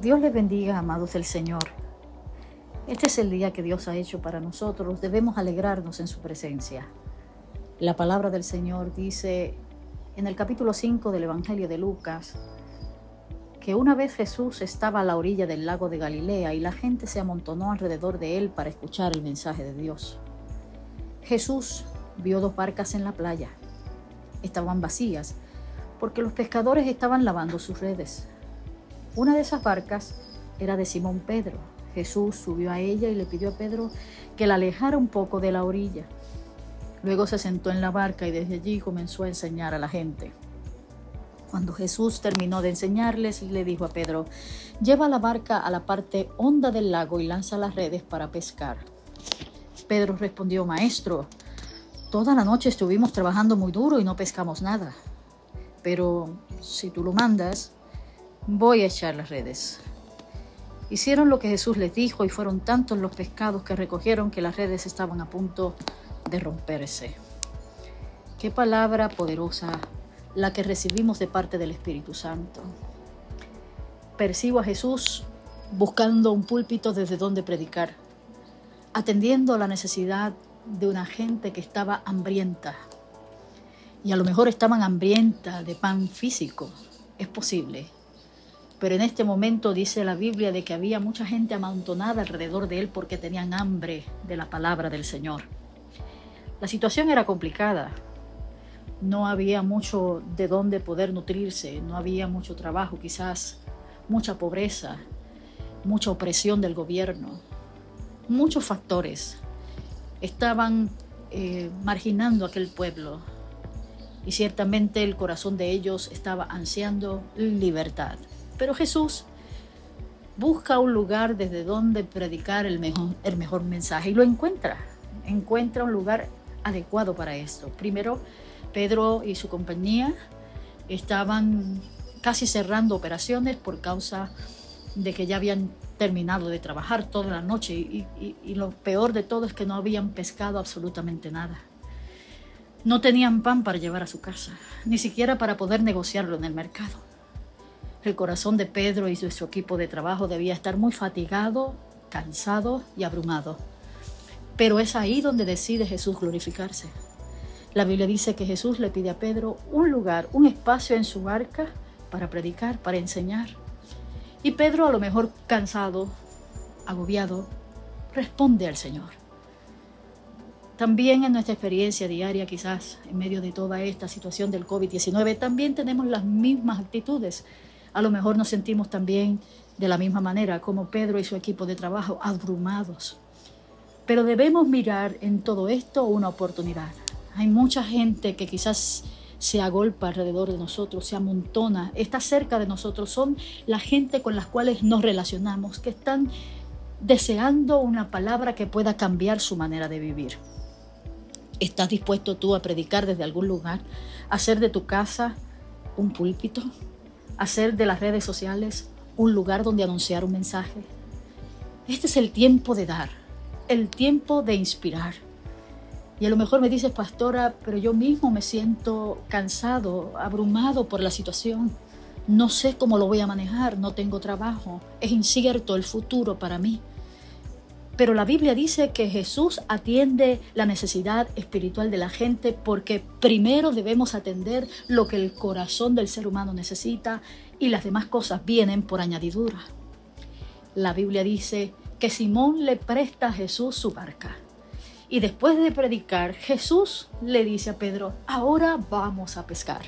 Dios les bendiga, amados del Señor. Este es el día que Dios ha hecho para nosotros. Debemos alegrarnos en su presencia. La palabra del Señor dice en el capítulo 5 del Evangelio de Lucas que una vez Jesús estaba a la orilla del lago de Galilea y la gente se amontonó alrededor de él para escuchar el mensaje de Dios. Jesús vio dos barcas en la playa. Estaban vacías porque los pescadores estaban lavando sus redes. Una de esas barcas era de Simón Pedro. Jesús subió a ella y le pidió a Pedro que la alejara un poco de la orilla. Luego se sentó en la barca y desde allí comenzó a enseñar a la gente. Cuando Jesús terminó de enseñarles, le dijo a Pedro, lleva la barca a la parte honda del lago y lanza las redes para pescar. Pedro respondió, Maestro, toda la noche estuvimos trabajando muy duro y no pescamos nada. Pero si tú lo mandas, voy a echar las redes. Hicieron lo que Jesús les dijo y fueron tantos los pescados que recogieron que las redes estaban a punto de romperse. Qué palabra poderosa la que recibimos de parte del Espíritu Santo. Percibo a Jesús buscando un púlpito desde donde predicar, atendiendo a la necesidad de una gente que estaba hambrienta. Y a lo mejor estaban hambrienta de pan físico. Es posible pero en este momento dice la Biblia de que había mucha gente amontonada alrededor de él porque tenían hambre de la palabra del Señor. La situación era complicada. No había mucho de dónde poder nutrirse, no había mucho trabajo, quizás mucha pobreza, mucha opresión del gobierno, muchos factores estaban eh, marginando aquel pueblo y ciertamente el corazón de ellos estaba ansiando libertad. Pero Jesús busca un lugar desde donde predicar el mejor, el mejor mensaje y lo encuentra. Encuentra un lugar adecuado para esto. Primero, Pedro y su compañía estaban casi cerrando operaciones por causa de que ya habían terminado de trabajar toda la noche y, y, lo peor de todo es que no habían pescado absolutamente nada. No tenían pan para llevar a su casa, ni siquiera para poder negociarlo en el mercado. El corazón de Pedro y de su equipo de trabajo debía estar muy fatigado, cansado y abrumado. Pero es ahí donde decide Jesús glorificarse. La Biblia dice que Jesús le pide a Pedro un lugar, un espacio en su barca para predicar, para enseñar. Y Pedro, a lo mejor cansado, agobiado, responde al Señor. También en nuestra experiencia diaria, quizás en medio de toda esta situación del COVID-19, también tenemos las mismas actitudes a lo mejor nos sentimos también de la misma manera como Pedro y su equipo de trabajo, abrumados. Pero debemos mirar en todo esto una oportunidad. Hay mucha gente que quizás se agolpa alrededor de nosotros, se amontona, está cerca de nosotros. Son la gente con las cuales nos relacionamos, que están deseando una palabra que pueda cambiar su manera de vivir. ¿Estás dispuesto tú a predicar desde algún lugar, a hacer de tu casa un púlpito? Hacer de las redes sociales un lugar donde anunciar un mensaje. Este es el tiempo de dar, el tiempo de inspirar. Y a lo mejor me dices, pastora, pero yo mismo me siento cansado, abrumado por la situación. No sé cómo lo voy a manejar, no tengo trabajo, es incierto el futuro para mí. Pero la Biblia dice que Jesús atiende la necesidad espiritual de la gente porque primero debemos atender lo que el corazón del ser humano necesita y las demás cosas vienen por añadidura. La Biblia dice que Simón le presta a Jesús su barca. Y después de predicar, Jesús le dice a Pedro, ahora vamos a pescar.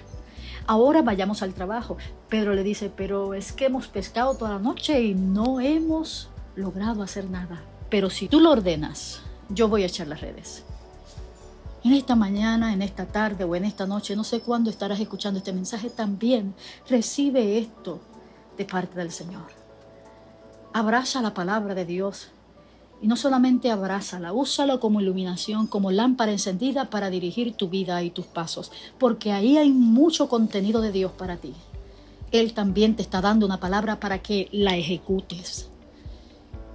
Ahora vayamos al trabajo. Pedro le dice, pero es que hemos pescado toda la noche y no hemos logrado hacer nada. Pero si tú lo ordenas, yo voy a echar las redes. En esta mañana, en esta tarde o en esta noche, no sé cuándo estarás escuchando este mensaje, también recibe esto de parte del Señor. Abraza la palabra de Dios y no solamente abrázala, úsalo como iluminación, como lámpara encendida para dirigir tu vida y tus pasos, porque ahí hay mucho contenido de Dios para ti. Él también te está dando una palabra para que la ejecutes.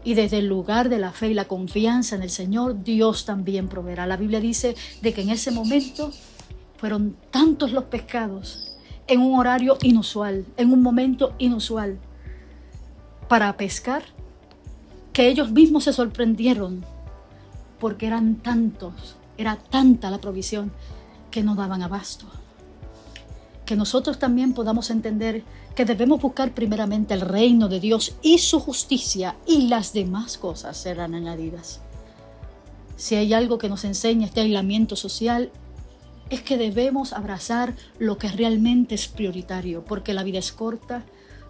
Y desde el lugar de la fe y la confianza en el Señor, Dios también proveerá. La Biblia dice de que en ese momento fueron tantos los pescados en un horario inusual, en un momento inusual, para pescar que ellos mismos se sorprendieron porque eran tantos, era tanta la provisión que no daban abasto. Que nosotros también podamos entender que debemos buscar primeramente el reino de Dios y su justicia y las demás cosas serán añadidas. Si hay algo que nos enseña este aislamiento social, es que debemos abrazar lo que realmente es prioritario, porque la vida es corta,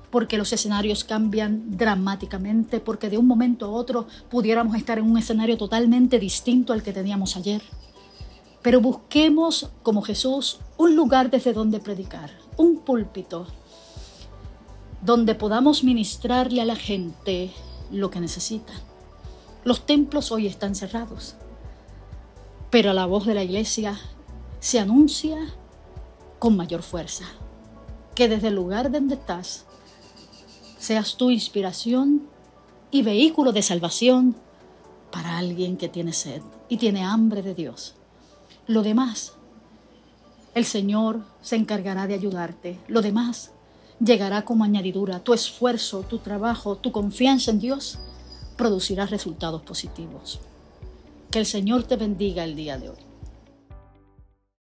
porque los escenarios cambian dramáticamente, porque de un momento a otro pudiéramos estar en un escenario totalmente distinto al que teníamos ayer. Pero busquemos, como Jesús, un lugar desde donde predicar, un púlpito, donde podamos ministrarle a la gente lo que necesita. Los templos hoy están cerrados, pero la voz de la iglesia se anuncia con mayor fuerza. Que desde el lugar donde estás seas tu inspiración y vehículo de salvación para alguien que tiene sed y tiene hambre de Dios. Lo demás, el Señor se encargará de ayudarte. Lo demás llegará como añadidura. Tu esfuerzo, tu trabajo, tu confianza en Dios producirá resultados positivos. Que el Señor te bendiga el día de hoy.